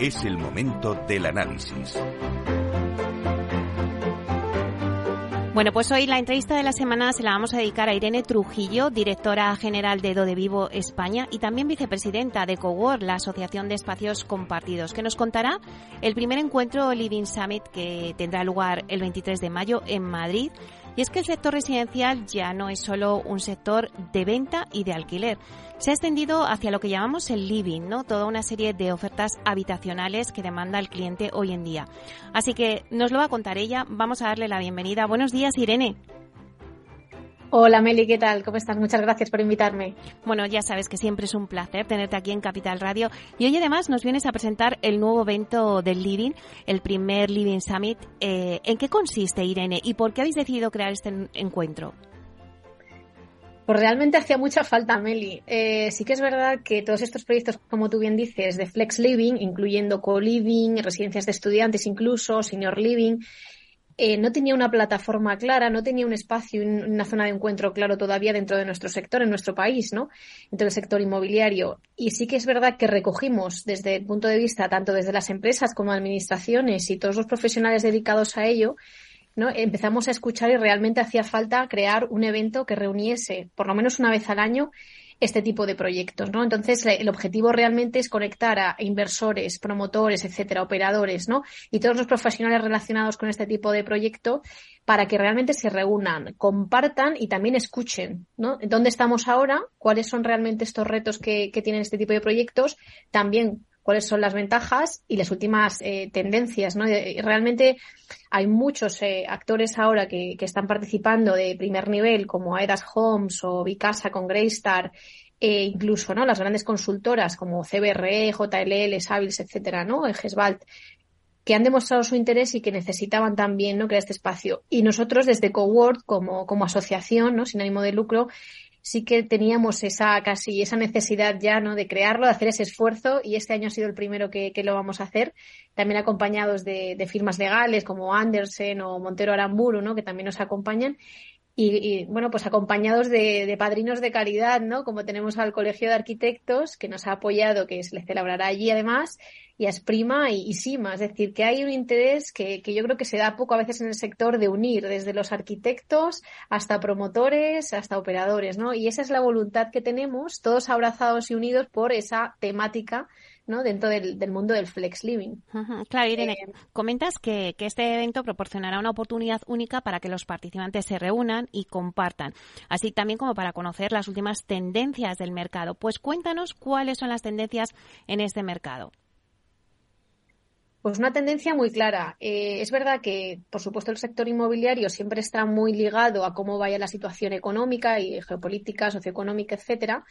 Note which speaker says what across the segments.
Speaker 1: Es el momento del análisis.
Speaker 2: Bueno, pues hoy la entrevista de la semana se la vamos a dedicar a Irene Trujillo, directora general de Do de Vivo España y también vicepresidenta de Cowork, la Asociación de Espacios Compartidos, que nos contará el primer encuentro Living Summit que tendrá lugar el 23 de mayo en Madrid y es que el sector residencial ya no es solo un sector de venta y de alquiler. Se ha extendido hacia lo que llamamos el living, ¿no? Toda una serie de ofertas habitacionales que demanda el cliente hoy en día. Así que nos lo va a contar ella. Vamos a darle la bienvenida. Buenos días, Irene.
Speaker 3: Hola Meli, ¿qué tal? ¿Cómo estás? Muchas gracias por invitarme.
Speaker 2: Bueno, ya sabes que siempre es un placer tenerte aquí en Capital Radio y hoy además nos vienes a presentar el nuevo evento del Living, el primer Living Summit. Eh, ¿En qué consiste, Irene, y por qué habéis decidido crear este encuentro?
Speaker 3: Pues realmente hacía mucha falta, Meli. Eh, sí que es verdad que todos estos proyectos, como tú bien dices, de Flex Living, incluyendo co-living, residencias de estudiantes incluso, senior living, eh, no tenía una plataforma clara, no tenía un espacio, una zona de encuentro claro todavía dentro de nuestro sector, en nuestro país, ¿no? Dentro del sector inmobiliario. Y sí que es verdad que recogimos desde el punto de vista tanto desde las empresas como administraciones y todos los profesionales dedicados a ello, ¿no? Empezamos a escuchar y realmente hacía falta crear un evento que reuniese por lo menos una vez al año este tipo de proyectos, ¿no? Entonces, el objetivo realmente es conectar a inversores, promotores, etcétera, operadores, ¿no? Y todos los profesionales relacionados con este tipo de proyecto para que realmente se reúnan, compartan y también escuchen, ¿no? ¿Dónde estamos ahora? ¿Cuáles son realmente estos retos que, que tienen este tipo de proyectos? También cuáles son las ventajas y las últimas eh, tendencias. ¿no? Realmente hay muchos eh, actores ahora que, que, están participando de primer nivel, como Aedas Homes o Vicasa con Greystar, e incluso ¿no? las grandes consultoras como CBRE, JLL, Savills, etcétera, ¿no? Gesbalt, que han demostrado su interés y que necesitaban también ¿no? crear este espacio. Y nosotros desde Cowork, como, como asociación, ¿no? sin ánimo de lucro, sí que teníamos esa casi esa necesidad ya no de crearlo, de hacer ese esfuerzo y este año ha sido el primero que, lo vamos a hacer, también acompañados de, firmas legales como Andersen o Montero Aramburu, ¿no? que también nos acompañan y, bueno, pues acompañados de, de, padrinos de calidad, ¿no? Como tenemos al Colegio de Arquitectos, que nos ha apoyado, que se le celebrará allí además, y a Esprima y, y Sima. Es decir, que hay un interés que, que, yo creo que se da poco a veces en el sector de unir desde los arquitectos hasta promotores, hasta operadores, ¿no? Y esa es la voluntad que tenemos, todos abrazados y unidos por esa temática ¿no? dentro del, mundo del flex living.
Speaker 2: Claro, Irene, eh, comentas que, que, este evento proporcionará una oportunidad única para que los participantes se reúnan y compartan, así también como para conocer las últimas tendencias del mercado. Pues cuéntanos cuáles son las tendencias en este mercado.
Speaker 3: Pues una tendencia muy clara. Eh, es verdad que, por supuesto, el sector inmobiliario siempre está muy ligado a cómo vaya la situación económica y geopolítica, socioeconómica, etcétera.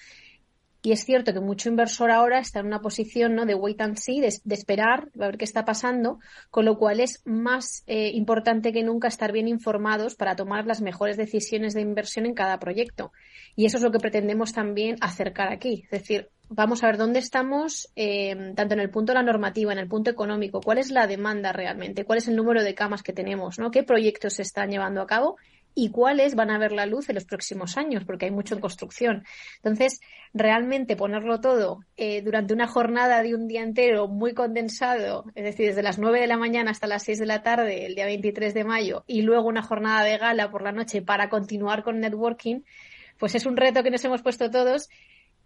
Speaker 3: Y es cierto que mucho inversor ahora está en una posición ¿no? de wait and see, de, esperar, a ver qué está pasando, con lo cual es más eh, importante que nunca estar bien informados para tomar las mejores decisiones de inversión en cada proyecto. Y eso es lo que pretendemos también acercar aquí. Es decir, vamos a ver dónde estamos, eh, tanto en el punto de la normativa, en el punto económico, cuál es la demanda realmente, cuál es el número de camas que tenemos, ¿no? qué proyectos se están llevando a cabo y cuáles van a ver la luz en los próximos años, porque hay mucho en construcción. Entonces, realmente ponerlo todo eh, durante una jornada de un día entero muy condensado, es decir, desde las 9 de la mañana hasta las 6 de la tarde, el día 23 de mayo, y luego una jornada de gala por la noche para continuar con networking, pues es un reto que nos hemos puesto todos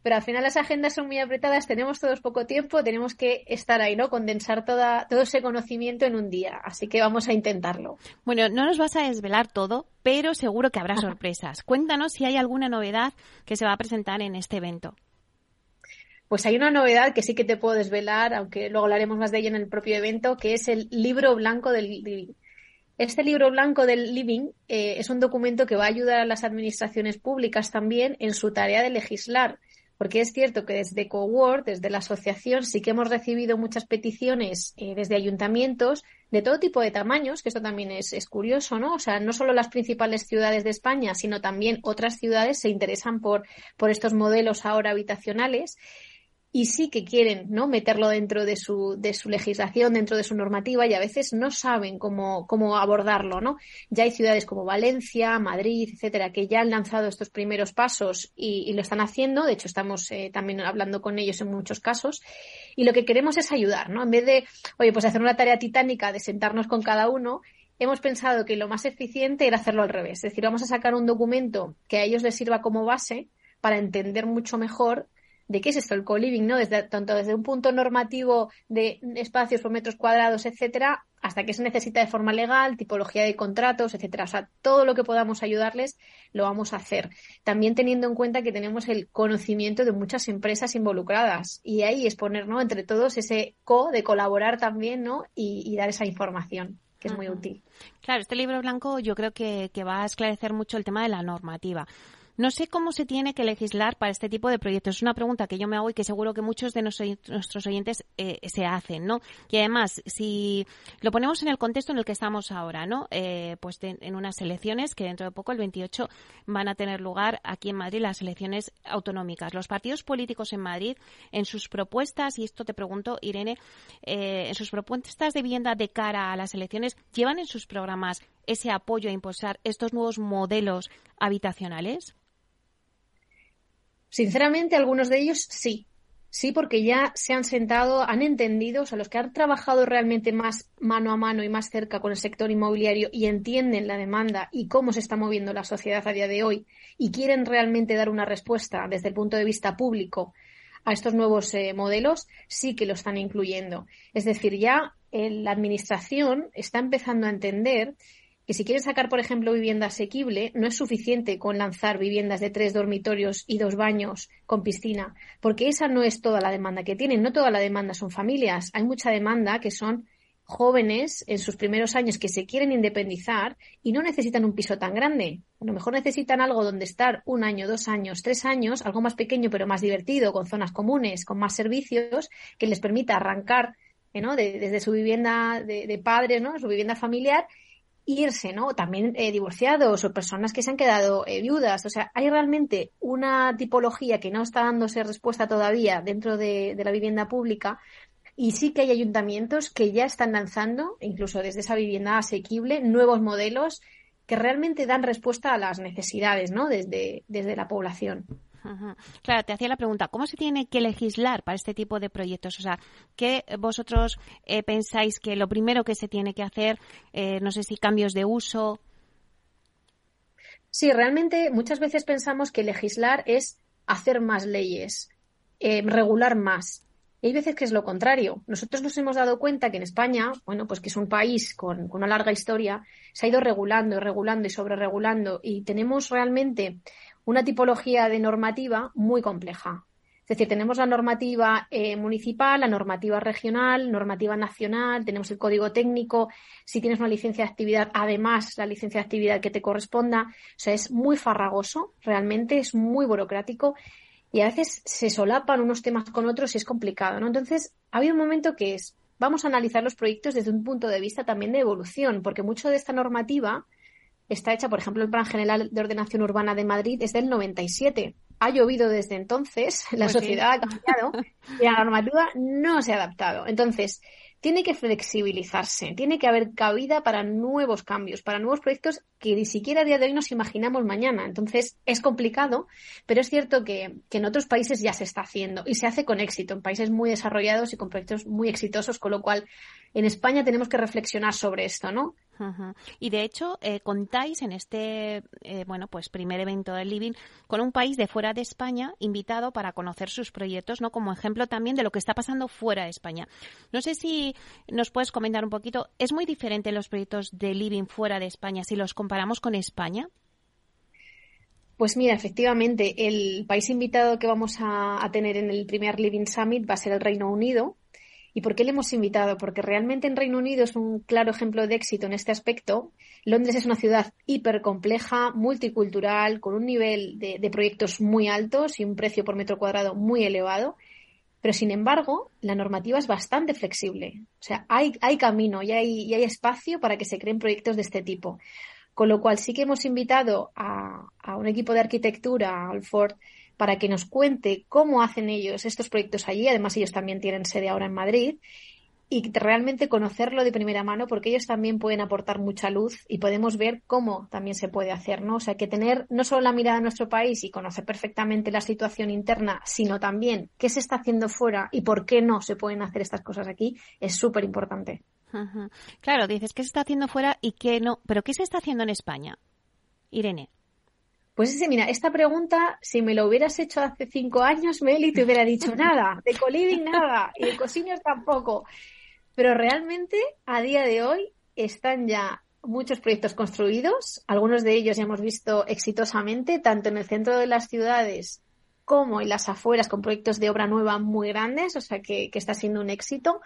Speaker 3: pero al final las agendas son muy apretadas, tenemos todos poco tiempo, tenemos que estar ahí, ¿no? Condensar toda, todo ese conocimiento en un día. Así que vamos a intentarlo.
Speaker 2: Bueno, no nos vas a desvelar todo, pero seguro que habrá sorpresas. Cuéntanos si hay alguna novedad que se va a presentar en este evento.
Speaker 3: Pues hay una novedad que sí que te puedo desvelar, aunque luego hablaremos más de ella en el propio evento, que es el libro blanco del living. Este libro blanco del living eh, es un documento que va a ayudar a las administraciones públicas también en su tarea de legislar porque es cierto que desde Cowork, desde la asociación, sí que hemos recibido muchas peticiones eh, desde ayuntamientos de todo tipo de tamaños, que esto también es, es, curioso, ¿no? O sea, no solo las principales ciudades de España, sino también otras ciudades se interesan por, por estos modelos ahora habitacionales y sí que quieren ¿no? meterlo dentro de su, de su legislación, dentro de su normativa y a veces no saben cómo, cómo abordarlo. ¿no? Ya hay ciudades como Valencia, Madrid, etcétera, que ya han lanzado estos primeros pasos y, lo están haciendo. De hecho, estamos eh, también hablando con ellos en muchos casos. Y lo que queremos es ayudar, ¿no? En vez de, oye, pues hacer una tarea titánica de sentarnos con cada uno, hemos pensado que lo más eficiente era hacerlo al revés. Es decir, vamos a sacar un documento que a ellos les sirva como base para entender mucho mejor de qué es esto el co-living, ¿no? Desde, tanto desde un punto normativo de espacios por metros cuadrados, etcétera, hasta qué se necesita de forma legal, tipología de contratos, etcétera. O sea, todo lo que podamos ayudarles lo vamos a hacer. También teniendo en cuenta que tenemos el conocimiento de muchas empresas involucradas y ahí es poner, ¿no? Entre todos ese co de colaborar también, ¿no? Y, dar esa información que es muy útil.
Speaker 2: Claro, este libro blanco yo creo que, que va a esclarecer mucho el tema de la normativa. No sé cómo se tiene que legislar para este tipo de proyectos. Es una pregunta que yo me hago y que seguro que muchos de nuestros oyentes eh, se hacen, ¿no? Y además, si lo ponemos en el contexto en el que estamos ahora, ¿no? Eh, pues en unas elecciones que dentro de poco, el 28, van a tener lugar aquí en Madrid las elecciones autonómicas. Los partidos políticos en Madrid, en sus propuestas, y esto te pregunto, Irene, eh, en sus propuestas de vivienda de cara a las elecciones, ¿llevan en sus programas ese apoyo a impulsar estos nuevos modelos habitacionales?
Speaker 3: Sinceramente, algunos de ellos sí. Sí, porque ya se han sentado, han entendido, o sea, los que han trabajado realmente más mano a mano y más cerca con el sector inmobiliario y entienden la demanda y cómo se está moviendo la sociedad a día de hoy y quieren realmente dar una respuesta desde el punto de vista público a estos nuevos eh, modelos, sí que lo están incluyendo. Es decir, ya eh, la Administración está empezando a entender que si quieren sacar, por ejemplo, vivienda asequible, no es suficiente con lanzar viviendas de tres dormitorios y dos baños con piscina, porque esa no es toda la demanda que tienen. No toda la demanda son familias. Hay mucha demanda que son jóvenes en sus primeros años que se quieren independizar y no necesitan un piso tan grande. A lo mejor necesitan algo donde estar un año, dos años, tres años, algo más pequeño pero más divertido, con zonas comunes, con más servicios, que les permita arrancar. ¿no? desde su vivienda de, de padres, ¿no? su vivienda familiar irse, ¿no? También eh, divorciados o personas que se han quedado eh, viudas. O sea, hay realmente una tipología que no está dándose respuesta todavía dentro de, la vivienda pública. Y sí que hay ayuntamientos que ya están lanzando, incluso desde esa vivienda asequible, nuevos modelos que realmente dan respuesta a las necesidades, ¿no? Desde, desde la población.
Speaker 2: Claro, te hacía la pregunta, ¿cómo se tiene que legislar para este tipo de proyectos? O sea, ¿qué vosotros eh, pensáis que lo primero que se tiene que hacer, eh, no sé si cambios de uso?
Speaker 3: Sí, realmente muchas veces pensamos que legislar es hacer más leyes, eh, regular más. Y hay veces que es lo contrario. Nosotros nos hemos dado cuenta que en España, bueno, pues que es un país con, con una larga historia, se ha ido regulando y regulando y sobreregulando y tenemos realmente una tipología de normativa muy compleja. Es decir, tenemos la normativa eh, municipal, la normativa regional, normativa nacional, tenemos el código técnico, si tienes una licencia de actividad, además la licencia de actividad que te corresponda. O sea, es muy farragoso, realmente es muy burocrático y a veces se solapan unos temas con otros y es complicado, ¿no? Entonces, ha habido un momento que es, vamos a analizar los proyectos desde un punto de vista también de evolución, porque mucho de esta normativa está hecha, por ejemplo, el Plan General de Ordenación Urbana de Madrid es del 97. Ha llovido desde entonces, la pues sociedad ha cambiado y la normativa no se ha adaptado. Entonces, tiene que flexibilizarse, tiene que haber cabida para nuevos cambios, para nuevos proyectos que ni siquiera a día de hoy nos imaginamos mañana. Entonces, es complicado, pero es cierto que, que en otros países ya se está haciendo y se hace con éxito, en países muy desarrollados y con proyectos muy exitosos, con lo cual en España tenemos que reflexionar sobre esto, ¿no?
Speaker 2: Y de hecho, eh, contáis en este eh, bueno pues primer evento del Living con un país de fuera de España invitado para conocer sus proyectos, ¿no? Como ejemplo también de lo que está pasando fuera de España. No sé si nos puedes comentar un poquito, ¿es muy diferente los proyectos de Living fuera de España si los comparamos con España?
Speaker 3: Pues mira, efectivamente, el país invitado que vamos a, a tener en el primer Living Summit va a ser el Reino Unido ¿Y por qué le hemos invitado? Porque realmente en Reino Unido es un claro ejemplo de éxito en este aspecto. Londres es una ciudad hipercompleja, multicultural, con un nivel de, proyectos muy altos y un precio por metro cuadrado muy elevado. Pero sin embargo, la normativa es bastante flexible. O sea, hay, camino y hay, y hay espacio para que se creen proyectos de este tipo. Con lo cual sí que hemos invitado a, a un equipo de arquitectura, al Ford, para que nos cuente cómo hacen ellos estos proyectos allí. Además, ellos también tienen sede ahora en Madrid y realmente conocerlo de primera mano porque ellos también pueden aportar mucha luz y podemos ver cómo también se puede hacer, ¿no? O sea, que tener no solo la mirada de nuestro país y conocer perfectamente la situación interna, sino también qué se está haciendo fuera y por qué no se pueden hacer estas cosas aquí es súper importante.
Speaker 2: Claro, dices qué se está haciendo fuera y qué no, pero ¿qué se está haciendo en España? Irene.
Speaker 3: Pues sí, mira, esta pregunta, si me lo hubieras hecho hace cinco años, Meli, te hubiera dicho nada, de coliving nada, y de cocinos tampoco. Pero realmente, a día de hoy, están ya muchos proyectos construidos, algunos de ellos ya hemos visto exitosamente, tanto en el centro de las ciudades como en las afueras, con proyectos de obra nueva muy grandes, o sea que, que está siendo un éxito.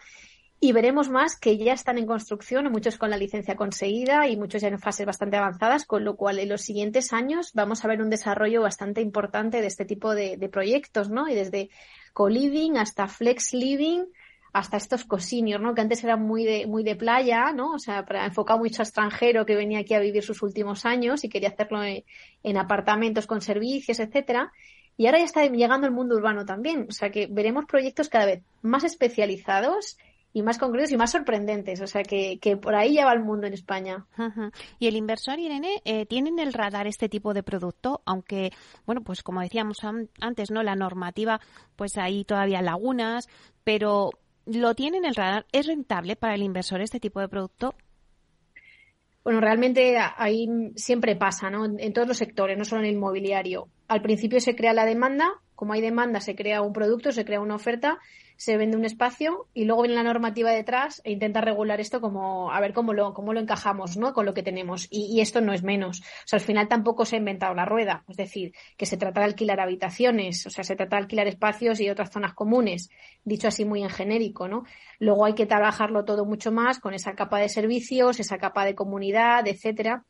Speaker 3: Y veremos más que ya están en construcción, muchos con la licencia conseguida y muchos ya en fases bastante avanzadas, con lo cual en los siguientes años vamos a ver un desarrollo bastante importante de este tipo de, proyectos, ¿no? Y desde co-living hasta flex living, hasta estos cosinios, ¿no? Que antes eran muy de, muy de playa, ¿no? O sea, para, enfocado mucho a extranjero que venía aquí a vivir sus últimos años y quería hacerlo en, en apartamentos con servicios, etcétera. Y ahora ya está llegando el mundo urbano también. O sea que veremos proyectos cada vez más especializados y más concretos y más sorprendentes. O sea, que, que por ahí ya va el mundo en España.
Speaker 2: Y el inversor, Irene, eh, ¿tiene en el radar este tipo de producto? Aunque, bueno, pues como decíamos antes, ¿no? La normativa, pues hay todavía lagunas, pero ¿lo tiene en el radar? ¿Es rentable para el inversor este tipo de producto?
Speaker 3: Bueno, realmente ahí siempre pasa, ¿no? En todos los sectores, no solo en el inmobiliario. Al principio se crea la demanda, como hay demanda, se crea un producto, se crea una oferta se vende un espacio y luego viene la normativa detrás e intenta regular esto como a ver cómo lo, cómo lo encajamos ¿no? con lo que tenemos. Y, esto no es menos. O sea, al final tampoco se ha inventado la rueda. Es decir, que se trata de alquilar habitaciones, o sea, se trata de alquilar espacios y otras zonas comunes, dicho así muy en genérico, ¿no? Luego hay que trabajarlo todo mucho más con esa capa de servicios, esa capa de comunidad, etcétera.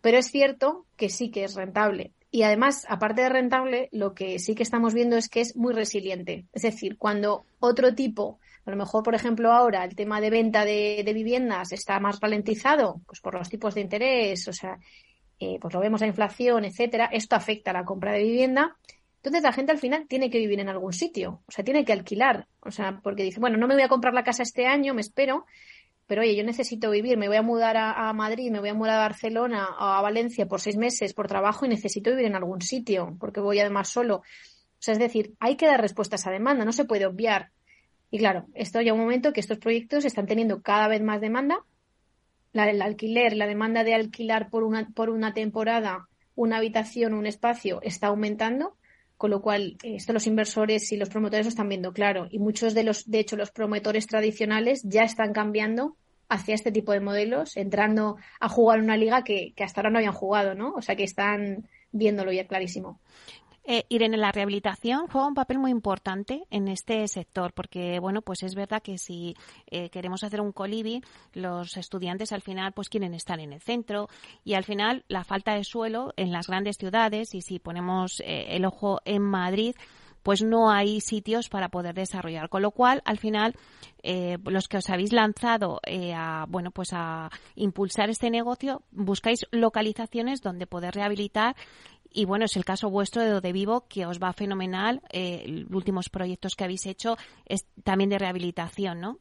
Speaker 3: Pero es cierto que sí que es rentable. Y además, aparte de rentable, lo que sí que estamos viendo es que es muy resiliente. Es decir, cuando otro tipo, a lo mejor, por ejemplo, ahora el tema de venta de, viviendas está más ralentizado, pues por los tipos de interés, o sea, eh, pues lo vemos la inflación, etcétera, esto afecta a la compra de vivienda. Entonces la gente al final tiene que vivir en algún sitio, o sea, tiene que alquilar, o sea, porque dice, bueno, no me voy a comprar la casa este año, me espero, pero oye, yo necesito vivir, me voy a mudar a, Madrid, me voy a mudar a Barcelona o a Valencia por seis meses por trabajo y necesito vivir en algún sitio, porque voy además solo. O sea, es decir, hay que dar respuesta a esa demanda, no se puede obviar. Y claro, esto ya un momento que estos proyectos están teniendo cada vez más demanda. La, el alquiler, la demanda de alquilar por una, por una temporada una habitación, un espacio, está aumentando, con lo cual esto los inversores y los promotores lo están viendo claro. Y muchos de los, de hecho, los promotores tradicionales ya están cambiando hacia este tipo de modelos, entrando a jugar una liga que, que hasta ahora no habían jugado, ¿no? O sea que están viéndolo ya clarísimo.
Speaker 2: Eh, Irene, la rehabilitación juega un papel muy importante en este sector, porque bueno, pues es verdad que si eh, queremos hacer un colibi, los estudiantes al final pues quieren estar en el centro y al final la falta de suelo en las grandes ciudades y si ponemos eh, el ojo en Madrid, pues no hay sitios para poder desarrollar. Con lo cual, al final, eh, los que os habéis lanzado eh, a, bueno, pues a impulsar este negocio, buscáis localizaciones donde poder rehabilitar y bueno, es el caso vuestro de De Vivo, que os va fenomenal. Eh, los últimos proyectos que habéis hecho es también de rehabilitación, ¿no?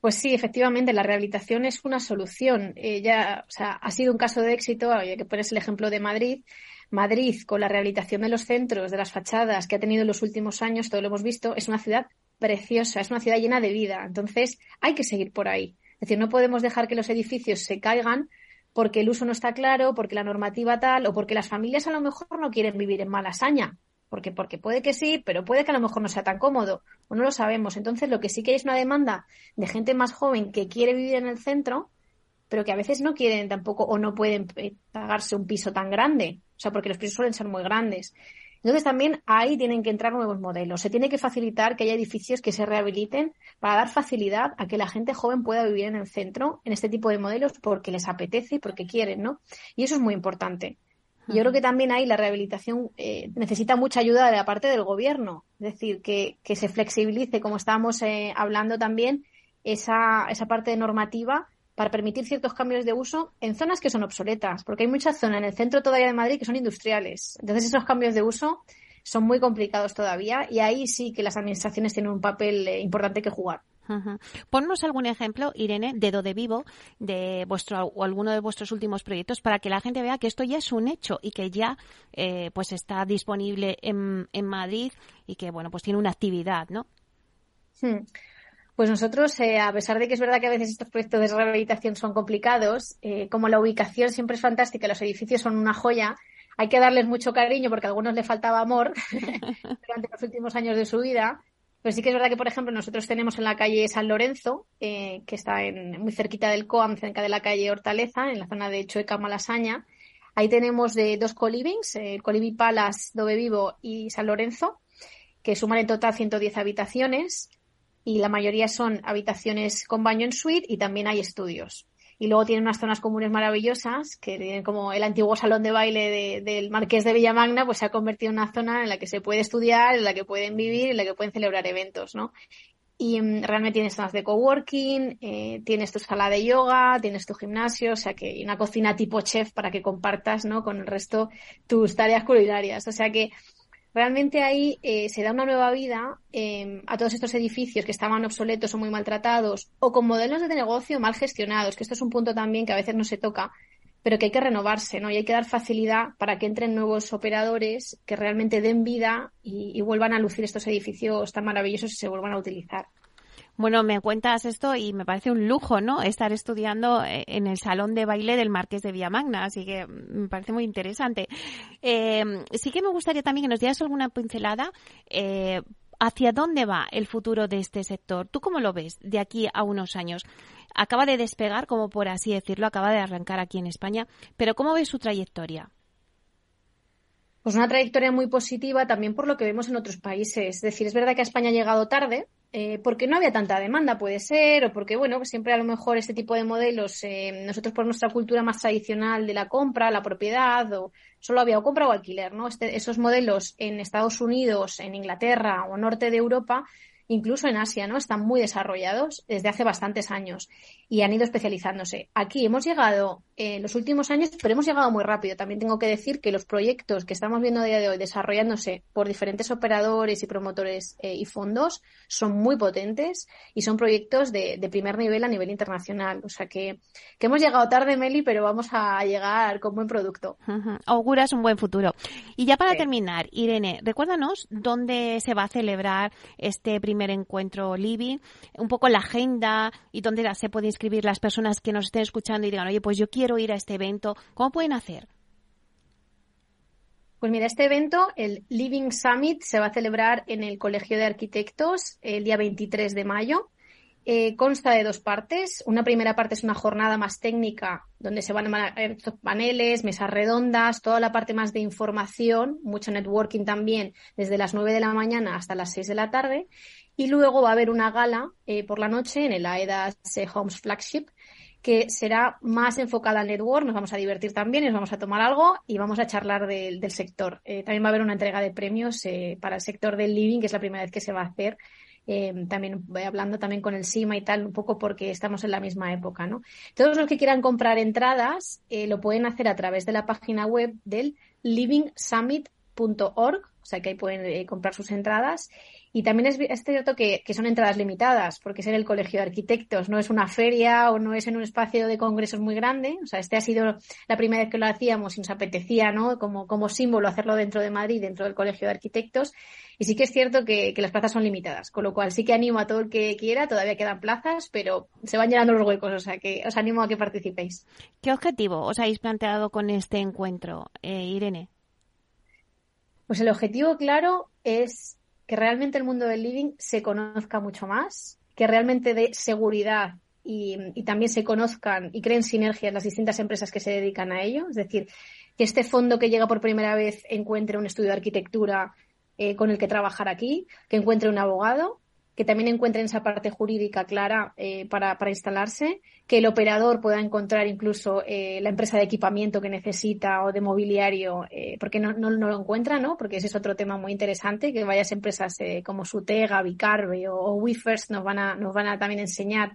Speaker 3: Pues sí, efectivamente, la rehabilitación es una solución. ya, o sea, ha sido un caso de éxito, ya que pones el ejemplo de Madrid. Madrid, con la rehabilitación de los centros, de las fachadas que ha tenido en los últimos años, todo lo hemos visto, es una ciudad preciosa, es una ciudad llena de vida. Entonces, hay que seguir por ahí. Es decir, no podemos dejar que los edificios se caigan porque el uso no está claro, porque la normativa tal, o porque las familias a lo mejor no quieren vivir en Malasaña. Porque, porque puede que sí, pero puede que a lo mejor no sea tan cómodo, o no lo sabemos. Entonces, lo que sí que hay es una demanda de gente más joven que quiere vivir en el centro, pero que a veces no quieren tampoco o no pueden eh, pagarse un piso tan grande. O sea, porque los pisos suelen ser muy grandes. Entonces también ahí tienen que entrar nuevos modelos. Se tiene que facilitar que haya edificios que se rehabiliten para dar facilidad a que la gente joven pueda vivir en el centro en este tipo de modelos porque les apetece y porque quieren, ¿no? Y eso es muy importante. Yo creo que también ahí la rehabilitación eh, necesita mucha ayuda de la parte del gobierno, es decir, que, que se flexibilice, como estábamos eh, hablando también, esa, esa parte normativa para permitir ciertos cambios de uso en zonas que son obsoletas, porque hay muchas zonas en el centro todavía de Madrid que son industriales. Entonces esos cambios de uso son muy complicados todavía y ahí sí que las administraciones tienen un papel eh, importante que jugar.
Speaker 2: Ponnos algún ejemplo, Irene, dedo de vivo de vuestro o alguno de vuestros últimos proyectos para que la gente vea que esto ya es un hecho y que ya eh, pues está disponible en, en, Madrid y que bueno pues tiene una actividad, ¿no?
Speaker 3: Hmm. Pues nosotros, eh, a pesar de que es verdad que a veces estos proyectos de rehabilitación son complicados, eh, como la ubicación siempre es fantástica, los edificios son una joya, hay que darles mucho cariño porque a algunos le faltaba amor durante los últimos años de su vida. Pero sí que es verdad que, por ejemplo, nosotros tenemos en la calle San Lorenzo, eh, que está en, muy cerquita del COAM, cerca de la calle Hortaleza, en la zona de Chueca Malasaña. Ahí tenemos de dos colivings, el Colibi Palace, Dove Vivo y San Lorenzo, que suman en total 110 habitaciones y la mayoría son habitaciones con baño en suite y también hay estudios. Y luego tienen unas zonas comunes maravillosas, que tienen como el antiguo salón de baile del Marqués de Villamagna, pues se ha convertido en una zona en la que se puede estudiar, en la que pueden vivir, en la que pueden celebrar eventos, ¿no? Y mm, realmente tienes zonas de coworking, eh, tienes tu sala de yoga, tienes tu gimnasio, o sea que hay una cocina tipo chef para que compartas, ¿no? Con el resto tus tareas culinarias. O sea que realmente ahí eh, se da una nueva vida em, a todos estos edificios que estaban obsoletos o muy maltratados o con modelos de negocio mal gestionados, que esto es un punto también que a veces no se toca, pero que hay que renovarse, ¿no? Y hay que dar facilidad para que entren nuevos operadores que realmente den vida y, y vuelvan a lucir estos edificios tan maravillosos y se vuelvan a utilizar.
Speaker 2: Bueno, me cuentas esto y me parece un lujo, ¿no? Estar estudiando eh, en el salón de baile del Marqués de Villamagna, así que me parece muy interesante. Eh, sí que me gustaría también que nos dieras alguna pincelada. Eh, ¿Hacia dónde va el futuro de este sector? ¿Tú cómo lo ves de aquí a unos años? Acaba de despegar, como por así decirlo, acaba de arrancar aquí en España, pero ¿cómo ves su trayectoria?
Speaker 3: Pues una trayectoria muy positiva también por lo que vemos en otros países. Es decir, es verdad que a España ha llegado tarde, eh, porque no había tanta demanda, puede ser, o porque, bueno, siempre a lo mejor este tipo de modelos, eh, nosotros por nuestra cultura más tradicional de la compra, la propiedad, o solo había compra o alquiler, ¿no? Este, esos modelos en Estados Unidos, en Inglaterra o norte de Europa incluso en Asia, ¿no? Están muy desarrollados desde hace bastantes años y han ido especializándose. Aquí hemos llegado en los últimos años, pero hemos llegado muy rápido. También tengo que decir que los proyectos que estamos viendo a día de hoy desarrollándose por diferentes operadores y promotores eh, y fondos son muy potentes y son proyectos de, primer nivel a nivel internacional. O sea que, que, hemos llegado tarde, Meli, pero vamos a llegar con buen producto.
Speaker 2: Auguras un buen futuro. Y ya para terminar, Irene, recuérdanos dónde se va a celebrar este primer encuentro Libby, un poco la agenda y dónde se pueden inscribir las personas que nos estén escuchando y digan, oye, pues yo quiero ir a este evento. ¿Cómo pueden hacer?
Speaker 3: Pues mira, este evento, el Living Summit, se va a celebrar en el Colegio de Arquitectos el día 23 de mayo. Eh, consta de dos partes. Una primera parte es una jornada más técnica, donde se van a ver estos paneles, mesas redondas, toda la parte más de información, mucho networking también, desde las 9 de la mañana hasta las 6 de la tarde. Y luego va a haber una gala eh, por la noche en el AEDAS Homes Flagship, que será más enfocada al network. Nos vamos a divertir también, nos vamos a tomar algo y vamos a charlar del, sector. Eh, también va a haber una entrega de premios eh, para el sector del living, que es la primera vez que se va a hacer. también voy hablando también con el SIMA y tal, un poco porque estamos en la misma época, ¿no? Todos los que quieran comprar entradas lo pueden hacer a través de la página web del livingsummit.org, o sea que ahí pueden comprar sus entradas. Y también es, cierto que, son entradas limitadas, porque es en el Colegio de Arquitectos, no es una feria o no es en un espacio de congresos muy grande. O sea, este ha sido la primera vez que lo hacíamos y nos apetecía, ¿no? Como, como símbolo hacerlo dentro de Madrid, dentro del Colegio de Arquitectos. Y sí que es cierto que, las plazas son limitadas, con lo cual sí que animo a todo el que quiera, todavía quedan plazas, pero se van llenando los huecos, o sea que os animo a que participéis.
Speaker 2: ¿Qué objetivo os habéis planteado con este encuentro, eh, Irene?
Speaker 3: Pues el objetivo claro es que realmente el mundo del living se conozca mucho más, que realmente dé seguridad y, también se conozcan y creen sinergias las distintas empresas que se dedican a ello. Es decir, que este fondo que llega por primera vez encuentre un estudio de arquitectura eh, con el que trabajar aquí, que encuentre un abogado, que también encuentren esa parte jurídica clara eh, para, para, instalarse, que el operador pueda encontrar incluso eh, la empresa de equipamiento que necesita o de mobiliario, eh, porque no, no, no, lo encuentra, ¿no? Porque ese es otro tema muy interesante, que varias empresas como Sutega, Vicarbe o, o Wifers nos van a, nos van a también enseñar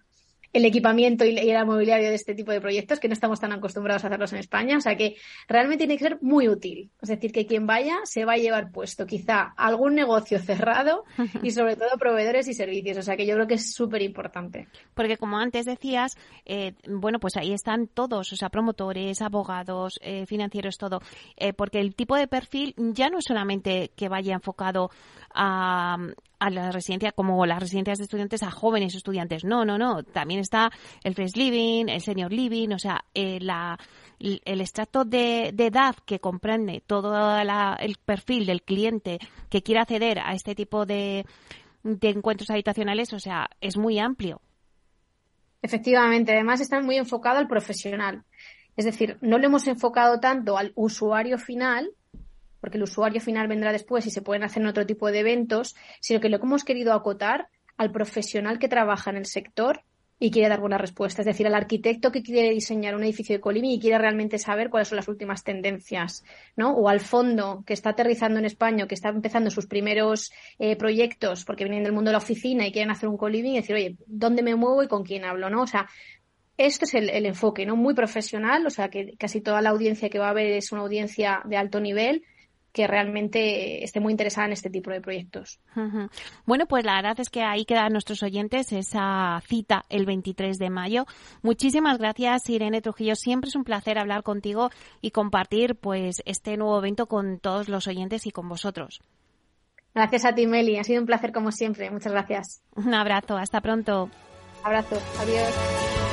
Speaker 3: el equipamiento y el mobiliario de este tipo de proyectos, que no estamos tan acostumbrados a hacerlos en España. O sea que realmente tiene que ser muy útil. Es decir, que quien vaya se va a llevar puesto quizá algún negocio cerrado y sobre todo proveedores y servicios. O sea que yo creo que es súper importante.
Speaker 2: Porque como antes decías, eh, bueno, pues ahí están todos, o sea, promotores, abogados, eh, financieros, todo. Eh, porque el tipo de perfil ya no es solamente que vaya enfocado a, a la residencia, como las residencias de estudiantes, a jóvenes estudiantes. No, no, no. También está el Fresh Living, el Senior Living, o sea, eh, la, el extracto de, edad que comprende todo el perfil del cliente que quiere acceder a este tipo de, de encuentros habitacionales, o sea, es muy amplio.
Speaker 3: Efectivamente, además está muy enfocado al profesional. Es decir, no lo hemos enfocado tanto al usuario final, porque el usuario final vendrá después y se pueden hacer en otro tipo de eventos, sino que lo que hemos querido acotar al profesional que trabaja en el sector y quiere dar buena respuesta. Es decir, al arquitecto que quiere diseñar un edificio de coliving y quiere realmente saber cuáles son las últimas tendencias, ¿no? O al fondo que está aterrizando en España, que está empezando sus primeros eh, proyectos porque vienen del mundo de la oficina y quieren hacer un coliving y decir, oye, ¿dónde me muevo y con quién hablo, no? O sea, esto es el, el, enfoque, ¿no? Muy profesional, o sea, que casi toda la audiencia que va a haber es una audiencia de alto nivel que realmente esté muy interesada en este tipo de proyectos.
Speaker 2: Bueno, pues la verdad es que ahí quedan nuestros oyentes esa cita el 23 de mayo. Muchísimas gracias, Irene Trujillo. Siempre es un placer hablar contigo y compartir pues este nuevo evento con todos los oyentes y con vosotros.
Speaker 3: Gracias a ti, Meli. Ha sido un placer como siempre. Muchas gracias.
Speaker 2: Un abrazo. Hasta pronto.
Speaker 3: Abrazo. Adiós.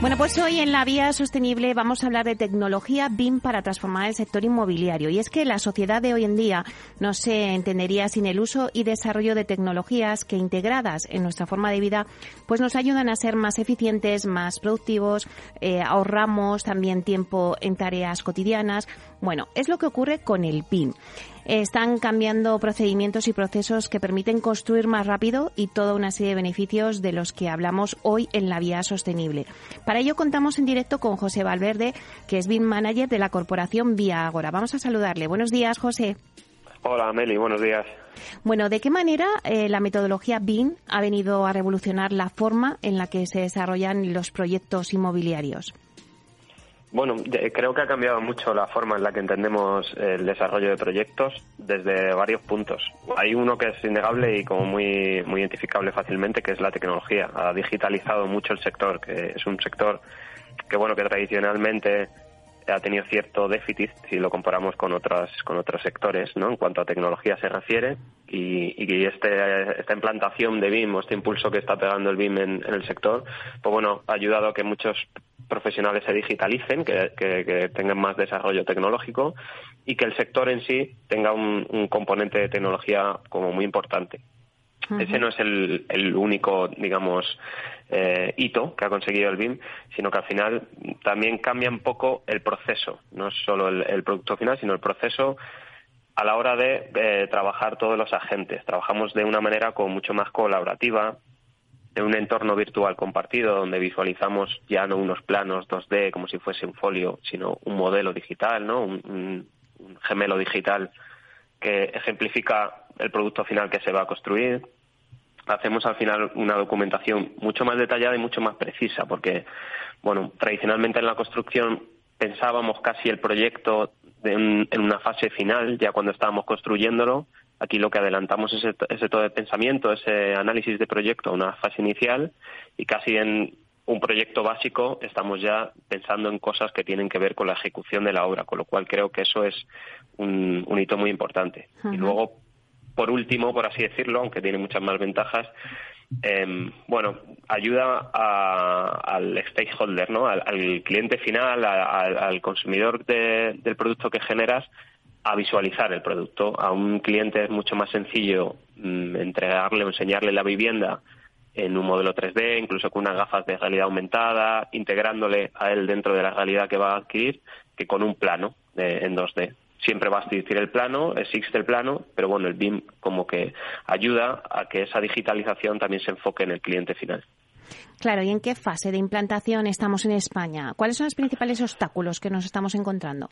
Speaker 2: Bueno, pues hoy en la vía sostenible vamos a hablar de tecnología BIM para transformar el sector inmobiliario. Y es que la sociedad de hoy en día no se entendería sin el uso y desarrollo de tecnologías que integradas en nuestra forma de vida, pues nos ayudan a ser más eficientes, más productivos, eh, ahorramos también tiempo en tareas cotidianas. Bueno, es lo que ocurre con el BIM están cambiando procedimientos y procesos que permiten construir más rápido y toda una serie de beneficios de los que hablamos hoy en la vía sostenible. Para ello contamos en directo con José Valverde, que es BIM Manager de la corporación Vía Agora. Vamos a saludarle. Buenos días, José.
Speaker 4: Hola, Meli. Buenos días.
Speaker 2: Bueno, ¿de qué manera eh, la metodología BIM ha venido a revolucionar la forma en la que se desarrollan los proyectos inmobiliarios?
Speaker 4: Bueno, creo que ha cambiado mucho la forma en la que entendemos el desarrollo de proyectos desde varios puntos. Hay uno que es innegable y como muy, muy identificable fácilmente, que es la tecnología. Ha digitalizado mucho el sector, que es un sector que bueno que tradicionalmente ha tenido cierto déficit si lo comparamos con otras con otros sectores no en cuanto a tecnología se refiere. Y, y este esta implantación de BIM o este impulso que está pegando el BIM en, en, el sector pues bueno ha ayudado a que muchos profesionales se digitalicen, que, tengan más desarrollo tecnológico y que el sector en sí tenga un, componente de tecnología como muy importante. Ese no es el, único, digamos, eh, hito que ha conseguido el BIM, sino que al final también cambia un poco el proceso, no solo el, producto final, sino el proceso a la hora de eh, trabajar todos los agentes. Trabajamos de una manera como mucho más colaborativa, en un entorno virtual compartido donde visualizamos ya no unos planos 2D como si fuese un folio, sino un modelo digital, ¿no? Un, gemelo digital que ejemplifica el producto final que se va a construir. Hacemos al final una documentación mucho más detallada y mucho más precisa, porque, bueno, tradicionalmente en la construcción pensábamos casi el proyecto en una fase final, ya cuando estábamos construyéndolo, Aquí lo que adelantamos es ese, todo de pensamiento, ese análisis de proyecto a una fase inicial y casi en un proyecto básico estamos ya pensando en cosas que tienen que ver con la ejecución de la obra, con lo cual creo que eso es un, hito muy importante. Y luego, por último, por así decirlo, aunque tiene muchas más ventajas, em, bueno, ayuda al stakeholder, ¿no? al, cliente final, al consumidor del producto que generas, a visualizar el producto. A un cliente es mucho más sencillo mm, entregarle o enseñarle la vivienda en un modelo 3D, incluso con unas gafas de realidad aumentada, integrándole a él dentro de la realidad que va a adquirir, que con un plano en 2D. Siempre va a existir el plano, existe el plano, pero bueno, el BIM como que ayuda a que esa digitalización también se enfoque en el cliente final.
Speaker 2: Claro, ¿y en qué fase de implantación estamos en España? ¿Cuáles son los principales obstáculos que nos estamos encontrando?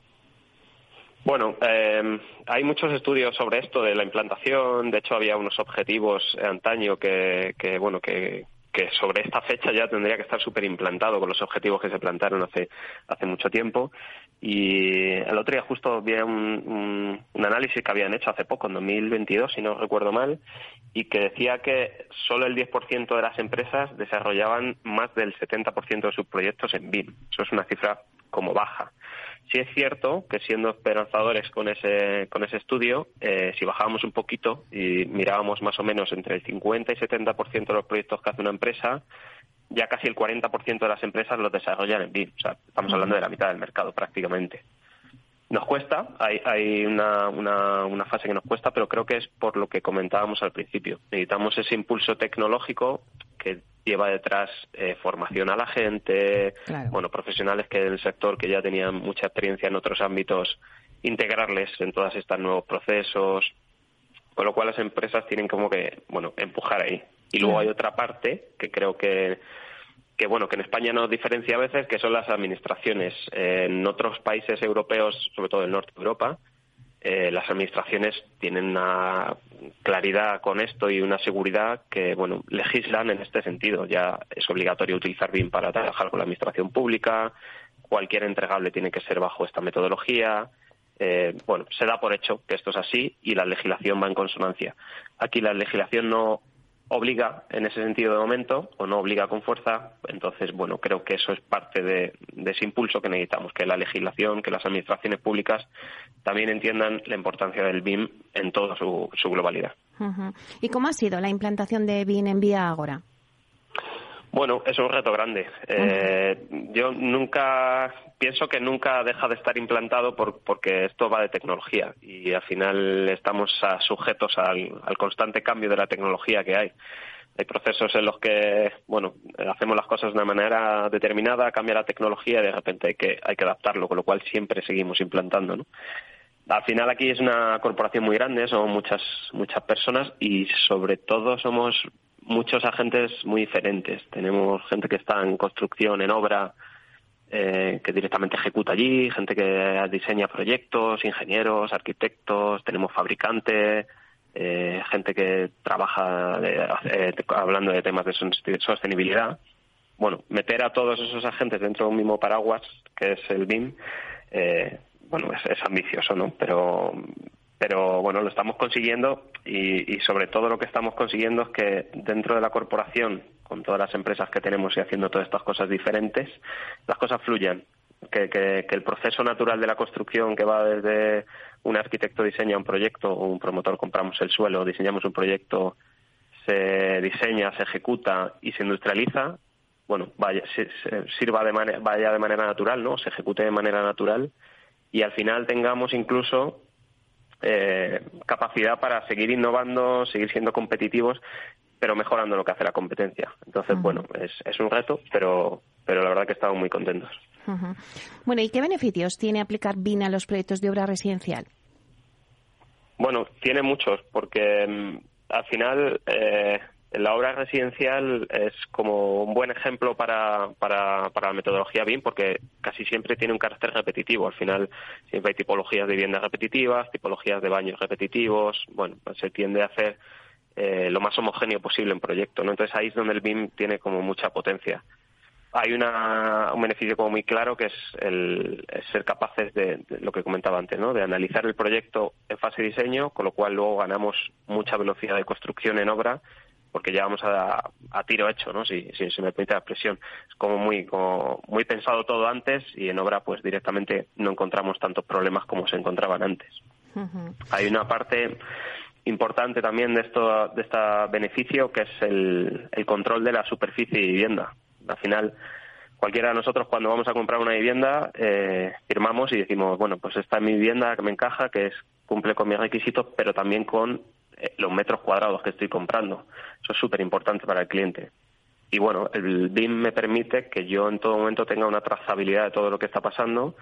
Speaker 4: Bueno, eh, hay muchos estudios sobre esto de la implantación. De hecho, había unos objetivos antaño que, que bueno, que, que sobre esta fecha ya tendría que estar súper implantado con los objetivos que se plantaron hace, hace mucho tiempo. Y el otro día justo vi un, un, análisis que habían hecho hace poco, en 2022, si no recuerdo mal, y que decía que solo el 10% de las empresas desarrollaban más del 70% de sus proyectos en BIM. Eso es una cifra como baja. Sí es cierto que siendo esperanzadores con ese, con ese estudio, eh, si bajábamos un poquito y mirábamos más o menos entre el 50 y 70% de los proyectos que hace una empresa, ya casi el 40% de las empresas los desarrollan en BIM. O sea, estamos hablando de la mitad del mercado prácticamente. Nos cuesta, hay, hay una, una, una, fase que nos cuesta, pero creo que es por lo que comentábamos al principio. Necesitamos ese impulso tecnológico que lleva detrás eh, formación a la gente, bueno, profesionales que del sector que ya tenían mucha experiencia en otros ámbitos, integrarles en todos estos nuevos procesos, con lo cual las empresas tienen como que, bueno, empujar ahí. Y luego hay otra parte que creo que que bueno que en España nos diferencia a veces que son las administraciones. En otros países europeos sobre todo en norte de Europa eh, las administraciones tienen una claridad con esto y una seguridad que, bueno, legislan en este sentido. Ya es obligatorio utilizar BIM para trabajar con la administración pública, cualquier entregable tiene que ser bajo esta metodología. Eh, bueno, se da por hecho que esto es así y la legislación va en consonancia. Aquí la legislación no obliga en ese sentido de momento o no obliga con fuerza, entonces, bueno, creo que eso es parte de, ese impulso que necesitamos, que la legislación, que las administraciones públicas también entiendan la importancia del BIM en toda su, globalidad.
Speaker 2: ¿Y cómo ha sido la implantación de BIM en Vía Agora?
Speaker 4: Bueno, es un reto grande. Eh, yo nunca pienso que nunca deja de estar implantado porque esto va de tecnología y al final estamos sujetos al, constante cambio de la tecnología que hay. Hay procesos en los que, bueno, hacemos las cosas de una manera determinada, cambia la tecnología y de repente hay que, hay que adaptarlo, con lo cual siempre seguimos implantando, ¿no? Al final aquí es una corporación muy grande, son muchas, muchas personas y sobre todo somos muchos agentes muy diferentes. Tenemos gente que está en construcción, en obra, eh, que directamente ejecuta allí, gente que diseña proyectos, ingenieros, arquitectos, tenemos fabricantes, eh, gente que trabaja eh, hablando de temas de sostenibilidad. Bueno, meter a todos esos agentes dentro de un mismo paraguas, que es el BIM, bueno, es, es ambicioso, ¿no? Pero pero bueno, lo estamos consiguiendo y, sobre todo lo que estamos consiguiendo es que dentro de la corporación, con todas las empresas que tenemos y haciendo todas estas cosas diferentes, las cosas fluyan. Que, que, el proceso natural de la construcción que va desde un arquitecto diseña un proyecto o un promotor compramos el suelo, diseñamos un proyecto, se diseña, se ejecuta y se industrializa, bueno, vaya, sirva de manera, vaya de manera natural, ¿no? Se ejecute de manera natural y al final tengamos incluso eh, capacidad para seguir innovando, seguir siendo competitivos, pero mejorando lo que hace la competencia. Entonces, bueno, es, es, un reto, pero, pero la verdad que estamos muy contentos.
Speaker 2: Bueno, ¿y qué beneficios tiene aplicar BIN a los proyectos de obra residencial?
Speaker 4: Bueno, tiene muchos, porque mm, al final eh, la obra residencial es como un buen ejemplo para, para, para, la metodología BIM porque casi siempre tiene un carácter repetitivo. Al final siempre hay tipologías de viviendas repetitivas, tipologías de baños repetitivos. Bueno, pues se tiende a hacer eh, lo más homogéneo posible en proyecto. ¿no? Entonces ahí es donde el BIM tiene como mucha potencia. Hay una, un beneficio como muy claro que es el, ser capaces de, de, lo que comentaba antes, ¿no? de analizar el proyecto en fase de diseño, con lo cual luego ganamos mucha velocidad de construcción en obra porque ya vamos a, tiro hecho, ¿no? Si, si se me permite la expresión. Es como muy, como muy pensado todo antes y en obra pues directamente no encontramos tantos problemas como se encontraban antes. Hay una parte importante también de esto de este beneficio que es el, el control de la superficie de vivienda. Al final, cualquiera de nosotros cuando vamos a comprar una vivienda eh, firmamos y decimos, bueno, pues esta es mi vivienda que me encaja, que es cumple con mis requisitos, pero también con los metros cuadrados que estoy comprando. Eso es súper importante para el cliente. Y bueno, el BIM me permite que yo en todo momento tenga una trazabilidad de todo lo que está pasando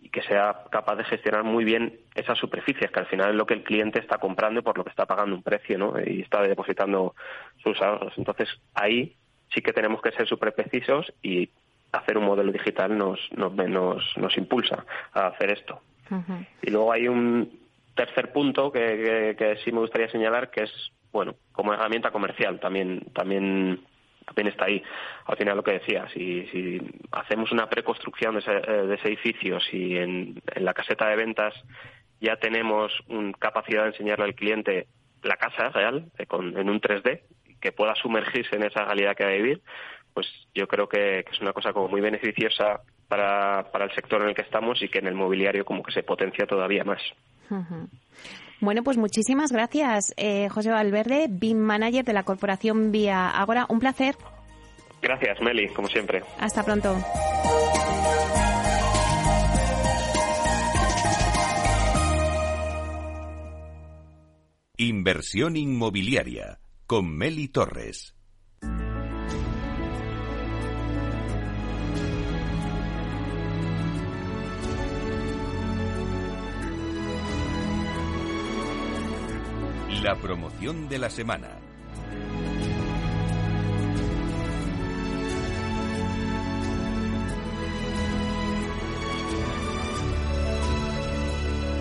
Speaker 4: y que sea capaz de gestionar muy bien esas superficies, que al final es lo que el cliente está comprando y por lo que está pagando un precio, ¿no? Y está depositando sus ahorros. Entonces, ahí sí que tenemos que ser súper precisos y hacer un modelo digital nos, nos, nos, impulsa a hacer esto. Y luego hay un, tercer punto que, sí me gustaría señalar que es bueno como herramienta comercial también también también está ahí al final lo que decía si, si hacemos una preconstrucción de ese, eh, de ese edificio si en, la caseta de ventas ya tenemos un, capacidad de enseñarle al cliente la casa real eh, con, en un 3D que pueda sumergirse en esa realidad que va a vivir pues yo creo que, que es una cosa como muy beneficiosa para, para el sector en el que estamos y que en el mobiliario como que se potencia todavía más.
Speaker 5: Bueno, pues muchísimas gracias, eh, José Valverde, BIM Manager de la Corporación Vía Agora. Un placer.
Speaker 4: Gracias, Meli, como siempre.
Speaker 5: Hasta pronto.
Speaker 1: Inversión inmobiliaria con Meli Torres. La promoción de la semana.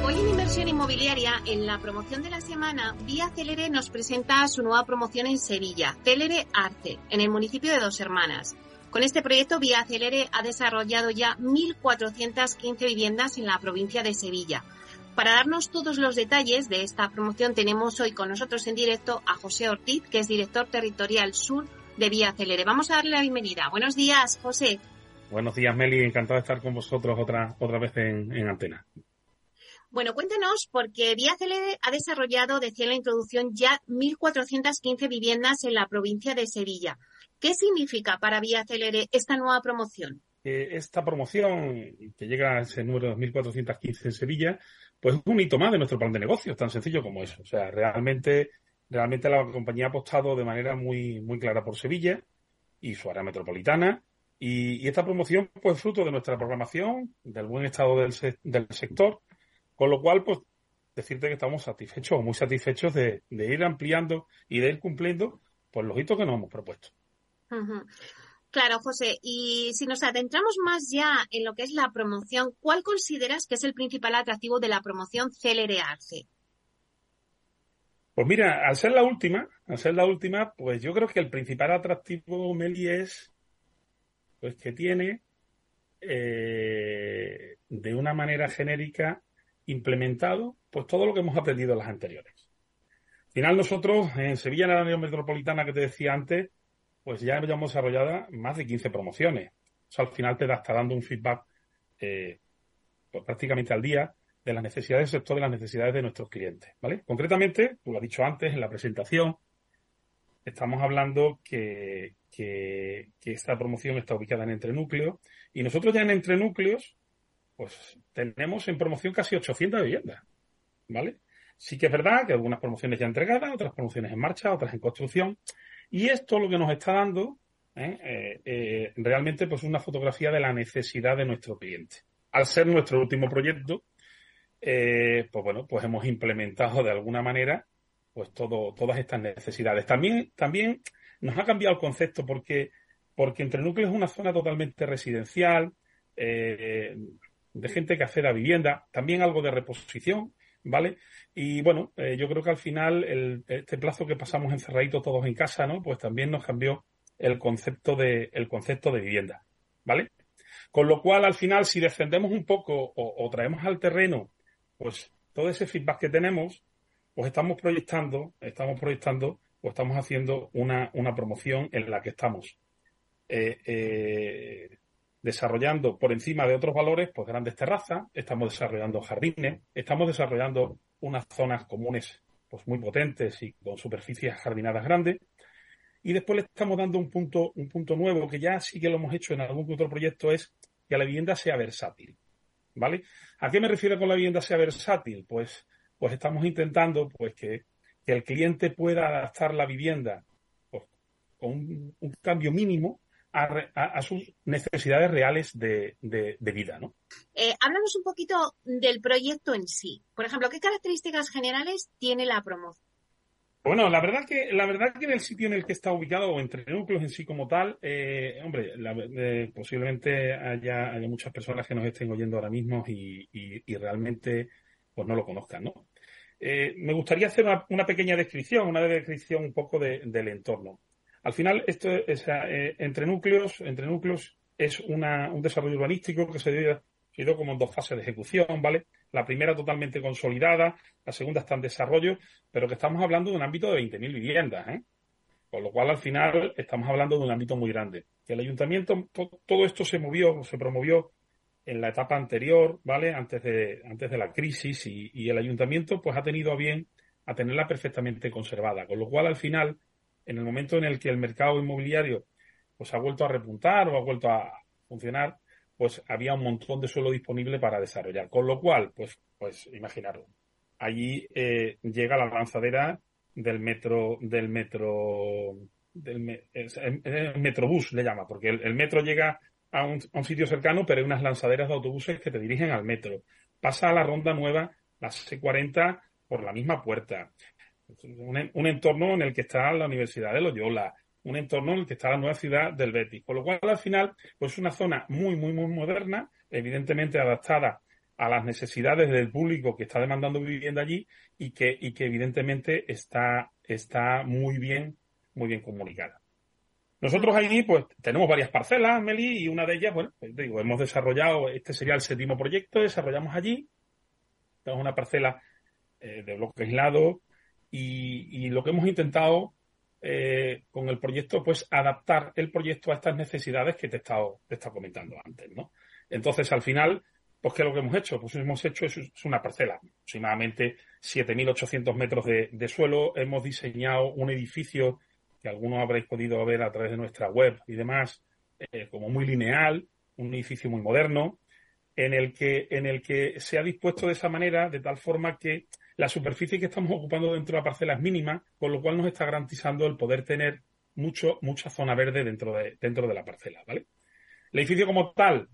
Speaker 5: Hoy en Inversión Inmobiliaria, en la promoción de la semana, Vía Celere nos presenta su nueva promoción en Sevilla, Celere Arce, en el municipio de Dos Hermanas. Con este proyecto, Vía Celere ha desarrollado ya 1.415 viviendas en la provincia de Sevilla. Para darnos todos los detalles de esta promoción, tenemos hoy con nosotros en directo a José Ortiz, que es director territorial sur de Vía Celere. Vamos a darle la bienvenida. Buenos días, José.
Speaker 6: Buenos días, Meli. Encantado de estar con vosotros otra, otra vez en, en antena.
Speaker 5: Bueno, cuéntenos, porque Vía Celere ha desarrollado, decía en la introducción, ya 1.415 viviendas en la provincia de Sevilla. ¿Qué significa para Vía Celere esta nueva promoción?
Speaker 6: Eh, esta promoción, que llega a ese número de 1.415 en Sevilla, pues es un hito más de nuestro plan de negocios, tan sencillo como eso. O sea, realmente, realmente la compañía ha apostado de manera muy, muy clara por Sevilla y su área metropolitana. Y, esta promoción, pues, fruto de nuestra programación, del buen estado del, del sector, con lo cual, pues, decirte que estamos satisfechos o muy satisfechos de, de, ir ampliando y de ir cumpliendo pues, los hitos que nos hemos propuesto.
Speaker 5: Claro, José. Y si nos adentramos más ya en lo que es la promoción, ¿cuál consideras que es el principal atractivo de la promoción Celere Arce?
Speaker 6: Pues mira, al ser la última, al ser la última, pues yo creo que el principal atractivo, Meli, es pues que tiene eh, de una manera genérica implementado pues todo lo que hemos aprendido en las anteriores. Al final nosotros en Sevilla, en la área metropolitana que te decía antes, pues ya hemos desarrollado más de 15 promociones. Eso al final te da, está dando un feedback eh, pues prácticamente al día de las necesidades del sector, de las necesidades de nuestros clientes. ¿vale? Concretamente, tú lo has dicho antes en la presentación, estamos hablando que, que, que esta promoción está ubicada en Entrenúcleos y nosotros ya en Entrenúcleos pues tenemos en promoción casi 800 viviendas, ¿vale? Sí que es verdad que algunas promociones ya entregadas, otras promociones en marcha, otras en construcción. Y esto lo que nos está dando ¿eh? Eh, eh, realmente pues una fotografía de la necesidad de nuestro cliente. Al ser nuestro último proyecto, pues bueno, pues hemos implementado de alguna manera pues todo, todas estas necesidades. También, también nos ha cambiado el concepto porque, porque Entre Núcleos es una zona totalmente residencial, de gente que accede a vivienda, también algo de reposición, ¿vale? Y bueno, eh, yo creo que al final el, este plazo que pasamos encerraditos todos en casa, ¿no? Pues también nos cambió el concepto de, el concepto de vivienda, ¿vale? Con lo cual, al final, si defendemos un poco o, o traemos al terreno, pues todo ese feedback que tenemos, pues estamos proyectando, estamos proyectando o estamos haciendo una, una promoción en la que estamos eh, eh, desarrollando por encima de otros valores, pues grandes terrazas, estamos desarrollando jardines, estamos desarrollando unas zonas comunes pues muy potentes y con superficies jardinadas grandes. Y después le estamos dando un punto, un punto nuevo que ya sí que lo hemos hecho en algún otro proyecto, es que la vivienda sea versátil. ¿Vale? ¿A qué me refiero con la vivienda sea versátil? Pues, pues estamos intentando pues que, que el cliente pueda adaptar la vivienda pues, con un, un cambio mínimo a, a, a, sus necesidades reales de, de, de vida, ¿no?
Speaker 5: Eh, háblanos un poquito del proyecto en sí. Por ejemplo, ¿qué características generales tiene la promoción?
Speaker 6: Bueno, la verdad que la verdad que en el sitio en el que está ubicado o entre núcleos en sí como tal, eh, hombre, la, eh, posiblemente haya, haya, muchas personas que nos estén oyendo ahora mismo y, y, y realmente pues no lo conozcan, ¿no? Eh, me gustaría hacer una, una, pequeña descripción, una descripción un poco de, del entorno. Al final, esto es, eh, entre núcleos, entre núcleos es una, un desarrollo urbanístico que se dio, se como en dos fases de ejecución, ¿vale? La primera totalmente consolidada, la segunda está en desarrollo, pero que estamos hablando de un ámbito de 20.000 viviendas, ¿eh? Con lo cual, al final, estamos hablando de un ámbito muy grande. Que el ayuntamiento, to, todo esto se movió, se promovió en la etapa anterior, ¿vale? Antes de, antes de la crisis y, el ayuntamiento pues ha tenido a bien a tenerla perfectamente conservada. Con lo cual, al final, en el momento en el que el mercado inmobiliario pues ha vuelto a repuntar o ha vuelto a funcionar, pues había un montón de suelo disponible para desarrollar. Con lo cual, pues, pues imaginaros, allí eh, llega la lanzadera del metro, del metro, del el, metrobús le llama, porque el, metro llega a un, sitio cercano, pero hay unas lanzaderas de autobuses que te dirigen al metro. Pasa a la ronda nueva, la C40, por la misma puerta. Un, entorno en el que está la Universidad de Loyola, un entorno en el que está la nueva ciudad del Betis. Con lo cual, al final, pues es una zona muy, muy, muy moderna, evidentemente adaptada a las necesidades del público que está demandando vivienda allí y que, y que evidentemente está, está muy bien, muy bien comunicada. Nosotros allí, pues, tenemos varias parcelas, Meli, y una de ellas, bueno, pues, digo, hemos desarrollado, este sería el séptimo proyecto, desarrollamos allí. Tenemos una parcela eh, de bloque aislado y, y, lo que hemos intentado eh, con el proyecto, pues, adaptar el proyecto a estas necesidades que te he estado, te he estado comentando antes, ¿no? Entonces, al final, pues, ¿qué es lo que hemos hecho? Pues hemos hecho es, una parcela, aproximadamente 7.800 metros de, suelo. Hemos diseñado un edificio que algunos habréis podido ver a través de nuestra web y demás, eh, como muy lineal, un edificio muy moderno, en el que, en el que se ha dispuesto de esa manera, de tal forma que la superficie que estamos ocupando dentro de la parcela es mínima, con lo cual nos está garantizando el poder tener mucho, mucha zona verde dentro de, dentro de la parcela, ¿vale? El edificio como tal,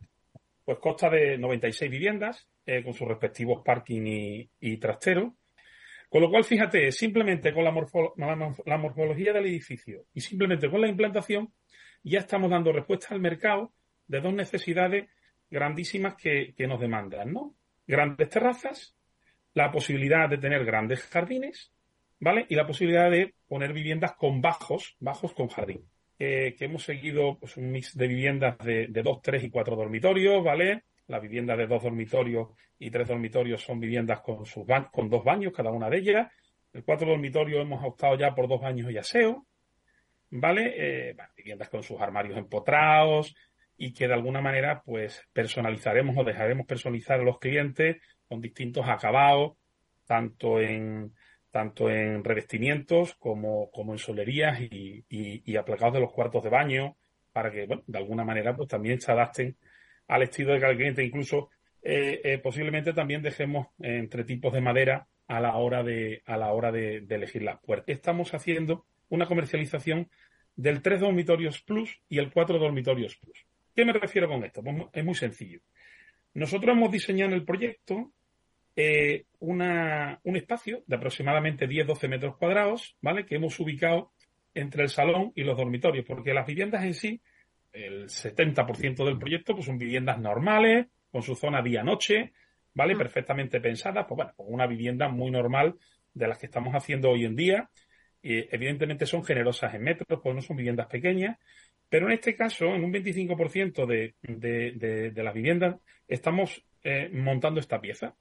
Speaker 6: pues consta de 96 viviendas, eh, con sus respectivos parking y, y trasteros. Con lo cual, fíjate, simplemente con la, morfología del edificio y simplemente con la implantación, ya estamos dando respuesta al mercado de dos necesidades grandísimas que, que nos demandan, ¿no? Grandes terrazas, la posibilidad de tener grandes jardines, ¿vale? Y la posibilidad de poner viviendas con bajos, bajos con jardín que hemos seguido pues, un mix de viviendas de, dos, tres y cuatro dormitorios, ¿vale? Las viviendas de dos dormitorios y tres dormitorios son viviendas con, sus con dos baños, cada una de ellas. El cuatro dormitorios hemos optado ya por dos baños y aseo, ¿vale? Eh, viviendas con sus armarios empotrados y que de alguna manera pues personalizaremos o dejaremos personalizar a los clientes con distintos acabados, tanto en tanto en revestimientos como, como en solerías y, y, aplacados de los cuartos de baño, para que, bueno, de alguna manera, pues también se adapten al estilo de cada cliente. Incluso, eh, eh, posiblemente también dejemos entre tipos de madera a la hora de, a la hora de, elegir las puertas. Estamos haciendo una comercialización del 3 dormitorios plus y el 4 dormitorios plus. ¿Qué me refiero con esto? Pues es muy sencillo. Nosotros hemos diseñado el proyecto eh, una, un espacio de aproximadamente 10-12 metros cuadrados, ¿vale? Que hemos ubicado entre el salón y los dormitorios, porque las viviendas en sí, el 70% del proyecto, pues son viviendas normales, con su zona día-noche, ¿vale? Mm. Perfectamente pensadas, pues bueno, pues una vivienda muy normal de las que estamos haciendo hoy en día. Y evidentemente son generosas en metros, pues no son viviendas pequeñas, pero en este caso, en un 25% de, de, de, las viviendas, estamos eh, montando esta pieza.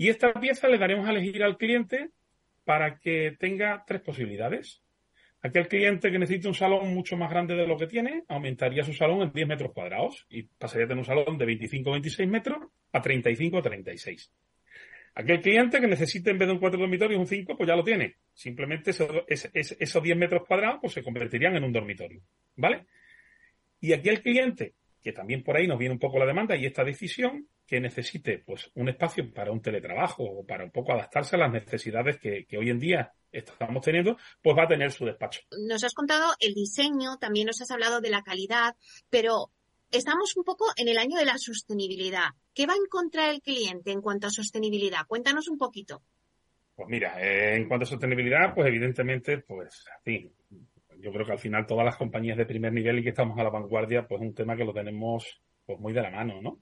Speaker 6: Y esta pieza le daremos a elegir al cliente para que tenga tres posibilidades. Aquel cliente que necesite un salón mucho más grande de lo que tiene, aumentaría su salón en 10 metros cuadrados y pasaría a tener un salón de 25 o 26 metros a 35 o 36. Aquel cliente que necesite en vez de un 4 dormitorios un 5, pues ya lo tiene. Simplemente esos, 10 metros cuadrados pues se convertirían en un dormitorio. ¿Vale? Y aquel cliente, que también por ahí nos viene un poco la demanda y esta decisión, que necesite pues un espacio para un teletrabajo o para un poco adaptarse a las necesidades que, hoy en día estamos teniendo, pues va a tener su despacho.
Speaker 2: Nos has contado el diseño, también nos has hablado de la calidad, pero estamos un poco en el año de la sostenibilidad. ¿Qué va a encontrar el cliente en cuanto a sostenibilidad? Cuéntanos un poquito.
Speaker 6: Pues mira, eh, en cuanto a sostenibilidad, pues evidentemente, pues sí, yo creo que al final todas las compañías de primer nivel y que estamos a la vanguardia, pues es un tema que lo tenemos pues muy de la mano, ¿no?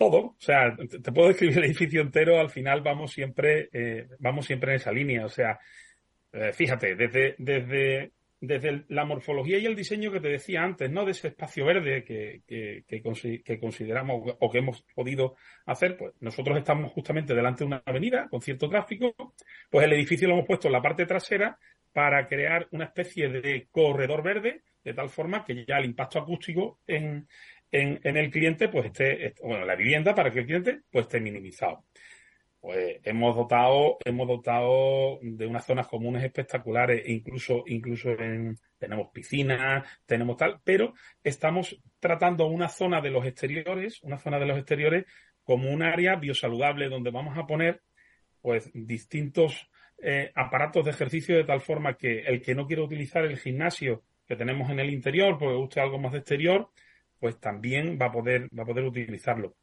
Speaker 6: Todo, o sea, te puedo describir el edificio entero, al final vamos siempre, eh, vamos siempre en esa línea, o sea, eh, fíjate, desde, desde, desde la morfología y el diseño que te decía antes, ¿no? De ese espacio verde que, que, que, consideramos o que hemos podido hacer, pues nosotros estamos justamente delante de una avenida con cierto tráfico, pues el edificio lo hemos puesto en la parte trasera para crear una especie de corredor verde, de tal forma que ya el impacto acústico en, en, el cliente, pues esté, bueno, la vivienda para que el cliente pues esté minimizado. Pues hemos dotado, hemos dotado de unas zonas comunes espectaculares, incluso, incluso en, tenemos piscinas, tenemos tal, pero estamos tratando una zona de los exteriores, una zona de los exteriores como un área biosaludable donde vamos a poner pues distintos eh, aparatos de ejercicio de tal forma que el que no quiera utilizar el gimnasio que tenemos en el interior, porque guste algo más de exterior, pues también va a poder, va a poder utilizarlo.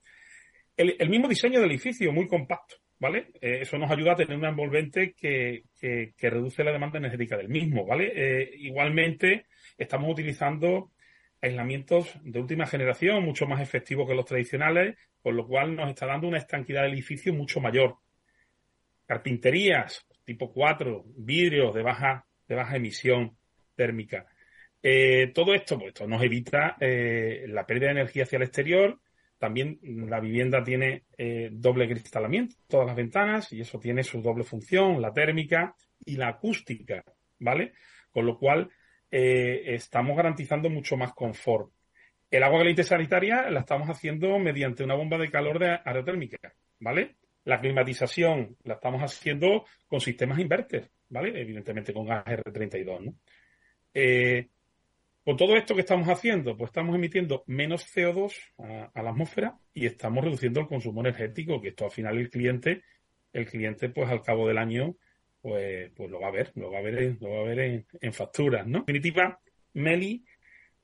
Speaker 6: El, mismo diseño del edificio, muy compacto, ¿vale? Eh, eso nos ayuda a tener un envolvente que, que, reduce la demanda energética del mismo, ¿vale? Eh, igualmente, estamos utilizando aislamientos de última generación, mucho más efectivos que los tradicionales, con lo cual nos está dando una estanquidad del edificio mucho mayor. Carpinterías, tipo 4, vidrios de baja, de baja emisión térmica. Eh, todo esto, pues, nos evita eh, la pérdida de energía hacia el exterior. También la vivienda tiene eh, doble cristalamiento, todas las ventanas, y eso tiene su doble función, la térmica y la acústica, ¿vale? Con lo cual estamos garantizando mucho más confort. El agua caliente sanitaria la estamos haciendo mediante una bomba de calor de aerotérmica, ¿vale? La climatización la estamos haciendo con sistemas inverter, ¿vale? Evidentemente con gas R32, ¿no? Con todo esto que estamos haciendo, pues estamos emitiendo menos CO2 a, la atmósfera y estamos reduciendo el consumo energético, que esto al final el cliente, el cliente pues al cabo del año, pues, pues lo va a ver, lo va a ver, lo va a ver en, facturas, ¿no? En definitiva, Meli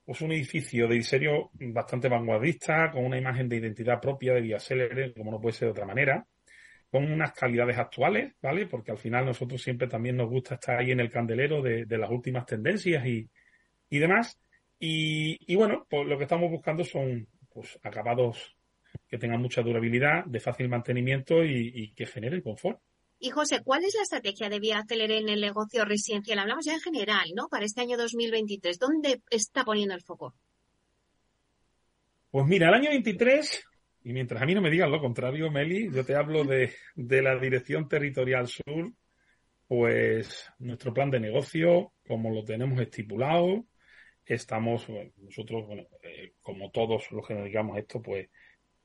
Speaker 6: es un edificio de diseño bastante vanguardista, con una imagen de identidad propia de Vía Célere, como no puede ser de otra manera, con unas calidades actuales, ¿vale? Porque al final nosotros siempre también nos gusta estar ahí en el candelero de las últimas tendencias y, y demás. Y, bueno, pues lo que estamos buscando son pues, acabados que tengan mucha durabilidad, de fácil mantenimiento y, que generen confort.
Speaker 2: Y José, ¿cuál es la estrategia de Vía Célere en el negocio residencial? Hablamos ya en general, ¿no? Para este año 2023, ¿dónde está poniendo el foco?
Speaker 6: Pues mira, el año 23, y mientras a mí no me digan lo contrario, Meli, yo te hablo de, de la Dirección Territorial Sur, pues nuestro plan de negocio, como lo tenemos estipulado, estamos, nosotros, bueno, eh, como todos los que nos dedicamos a esto, pues,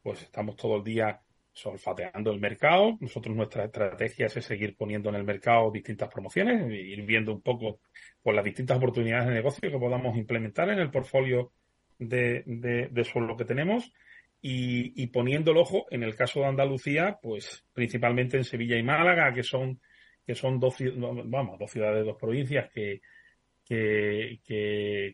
Speaker 6: pues estamos todo el día solfateando el mercado. Nosotros nuestra estrategia es seguir poniendo en el mercado distintas promociones, ir viendo un poco pues, las distintas oportunidades de negocio que podamos implementar en el portfolio de, de, suelo que tenemos y, y, poniendo el ojo, en el caso de Andalucía, pues principalmente en Sevilla y Málaga, que son, que son dos, vamos, dos ciudades, dos provincias que, que,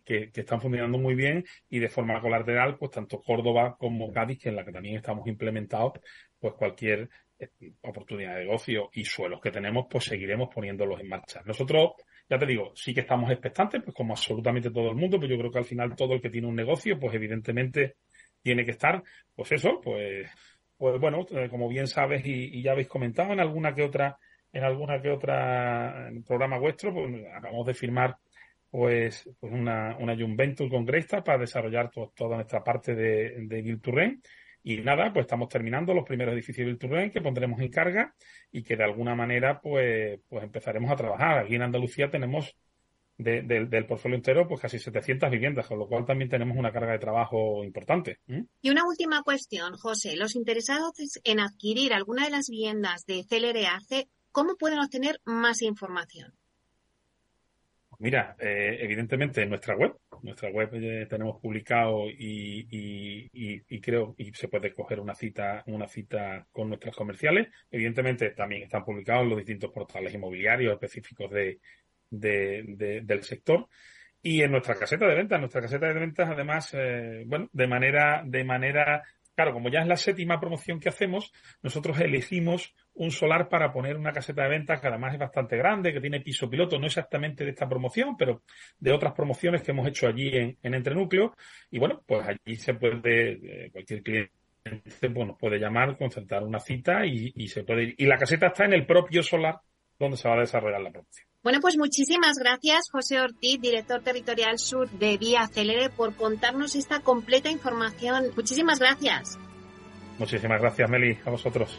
Speaker 6: que, están funcionando muy bien y de forma colateral, pues tanto Córdoba como Cádiz, que en la que también estamos implementados, pues cualquier eh, oportunidad de negocio y suelos que tenemos, pues seguiremos poniéndolos en marcha. Nosotros, ya te digo, sí que estamos expectantes, pues como absolutamente todo el mundo, pero yo creo que al final todo el que tiene un negocio, pues evidentemente tiene que estar, pues eso, pues, pues bueno, eh, como bien sabes y ya habéis comentado en alguna que otra, en alguna que otra programa vuestro, pues acabamos de firmar pues, pues una, una joint venture con Greystar para desarrollar toda nuestra parte de, de Y nada, pues estamos terminando los primeros edificios de Vilturren que pondremos en carga y que de alguna manera pues, pues empezaremos a trabajar. Aquí en Andalucía tenemos del portfolio entero pues casi 700 viviendas, con lo cual también tenemos una carga de trabajo importante.
Speaker 2: Y una última cuestión, José. Los interesados en adquirir alguna de las viviendas de CLRAC, ¿cómo pueden obtener más información?
Speaker 6: Mira, eh, evidentemente en nuestra web, nuestra web eh, tenemos publicado y, creo y se puede coger una cita, una cita con nuestras comerciales. Evidentemente también están publicados los distintos portales inmobiliarios específicos de, del sector. Y en nuestra caseta de ventas, nuestra caseta de ventas, además, eh, bueno, de manera, de manera Claro, como ya es la séptima promoción que hacemos, nosotros elegimos un solar para poner una caseta de ventas que además es bastante grande, que tiene piso piloto, no exactamente de esta promoción, pero de otras promociones que hemos hecho allí en, en Entrenúcleo. Y bueno, pues allí se puede, eh, cualquier cliente nos puede llamar, concertar una cita y, y se puede ir. Y la caseta está en el propio solar donde se va a desarrollar la promoción.
Speaker 2: Bueno, pues muchísimas gracias, José Ortiz, director territorial sur de Vía Celere, por contarnos esta completa información. Muchísimas gracias.
Speaker 6: Muchísimas gracias, Meli, a vosotros.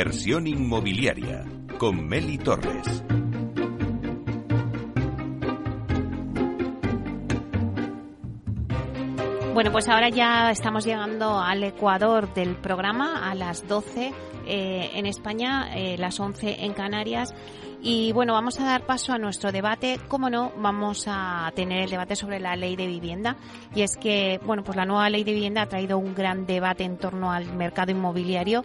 Speaker 1: Inversión inmobiliaria con Meli Torres.
Speaker 2: Bueno, pues ahora ya estamos llegando al Ecuador del programa a las 12 eh, en España, eh, las 11 en Canarias. Y bueno, vamos a dar paso a nuestro debate. Como no, vamos a tener el debate sobre la ley de vivienda. Y es que, bueno, pues la nueva ley de vivienda ha traído un gran debate en torno al mercado inmobiliario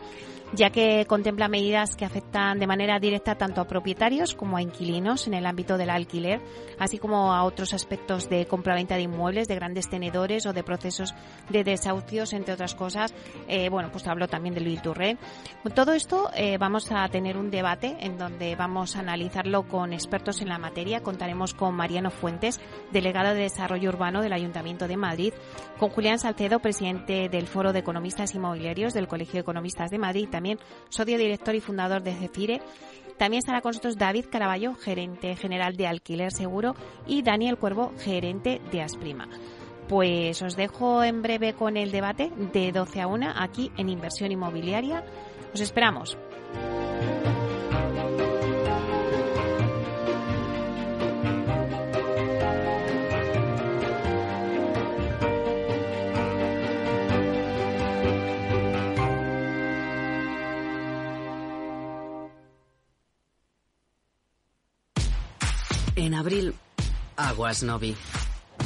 Speaker 2: ya que contempla medidas que afectan de manera directa tanto a propietarios como a inquilinos en el ámbito del alquiler, así como a otros aspectos de compraventa de inmuebles, de grandes tenedores o de procesos de desahucios, entre otras cosas. Eh, bueno, pues hablo también del Bill Todo esto eh, vamos a tener un debate en donde vamos a analizarlo con expertos en la materia. Contaremos con Mariano Fuentes, delegado de Desarrollo Urbano del Ayuntamiento de Madrid, con Julián Salcedo, presidente del Foro de Economistas Inmobiliarios del Colegio de Economistas de Madrid, también socio director y fundador de Cefire. También estará con nosotros David Caraballo, gerente general de Alquiler Seguro, y Daniel Cuervo, gerente de Asprima. Pues os dejo en breve con el debate de 12 a 1 aquí en Inversión Inmobiliaria. Os esperamos.
Speaker 7: En abril, aguas Novi.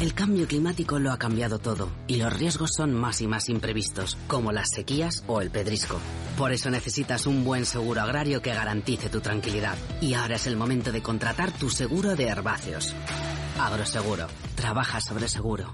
Speaker 7: El cambio climático lo ha cambiado todo y los riesgos son más y más imprevistos, como las sequías o el pedrisco. Por eso necesitas un buen seguro agrario que garantice tu tranquilidad. Y ahora es el momento de contratar tu seguro de herbáceos. Agroseguro. Trabaja sobre seguro.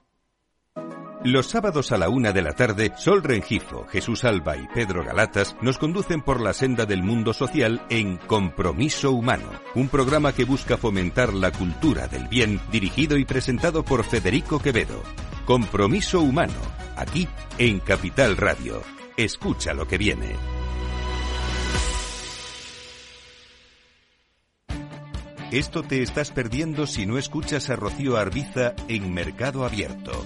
Speaker 1: Los sábados a la una de la tarde, Sol Rengifo, Jesús Alba y Pedro Galatas nos conducen por la senda del mundo social en Compromiso Humano, un programa que busca fomentar la cultura del bien, dirigido y presentado por Federico Quevedo. Compromiso Humano, aquí en Capital Radio. Escucha lo que viene. Esto te estás perdiendo si no escuchas a Rocío Arbiza en Mercado Abierto.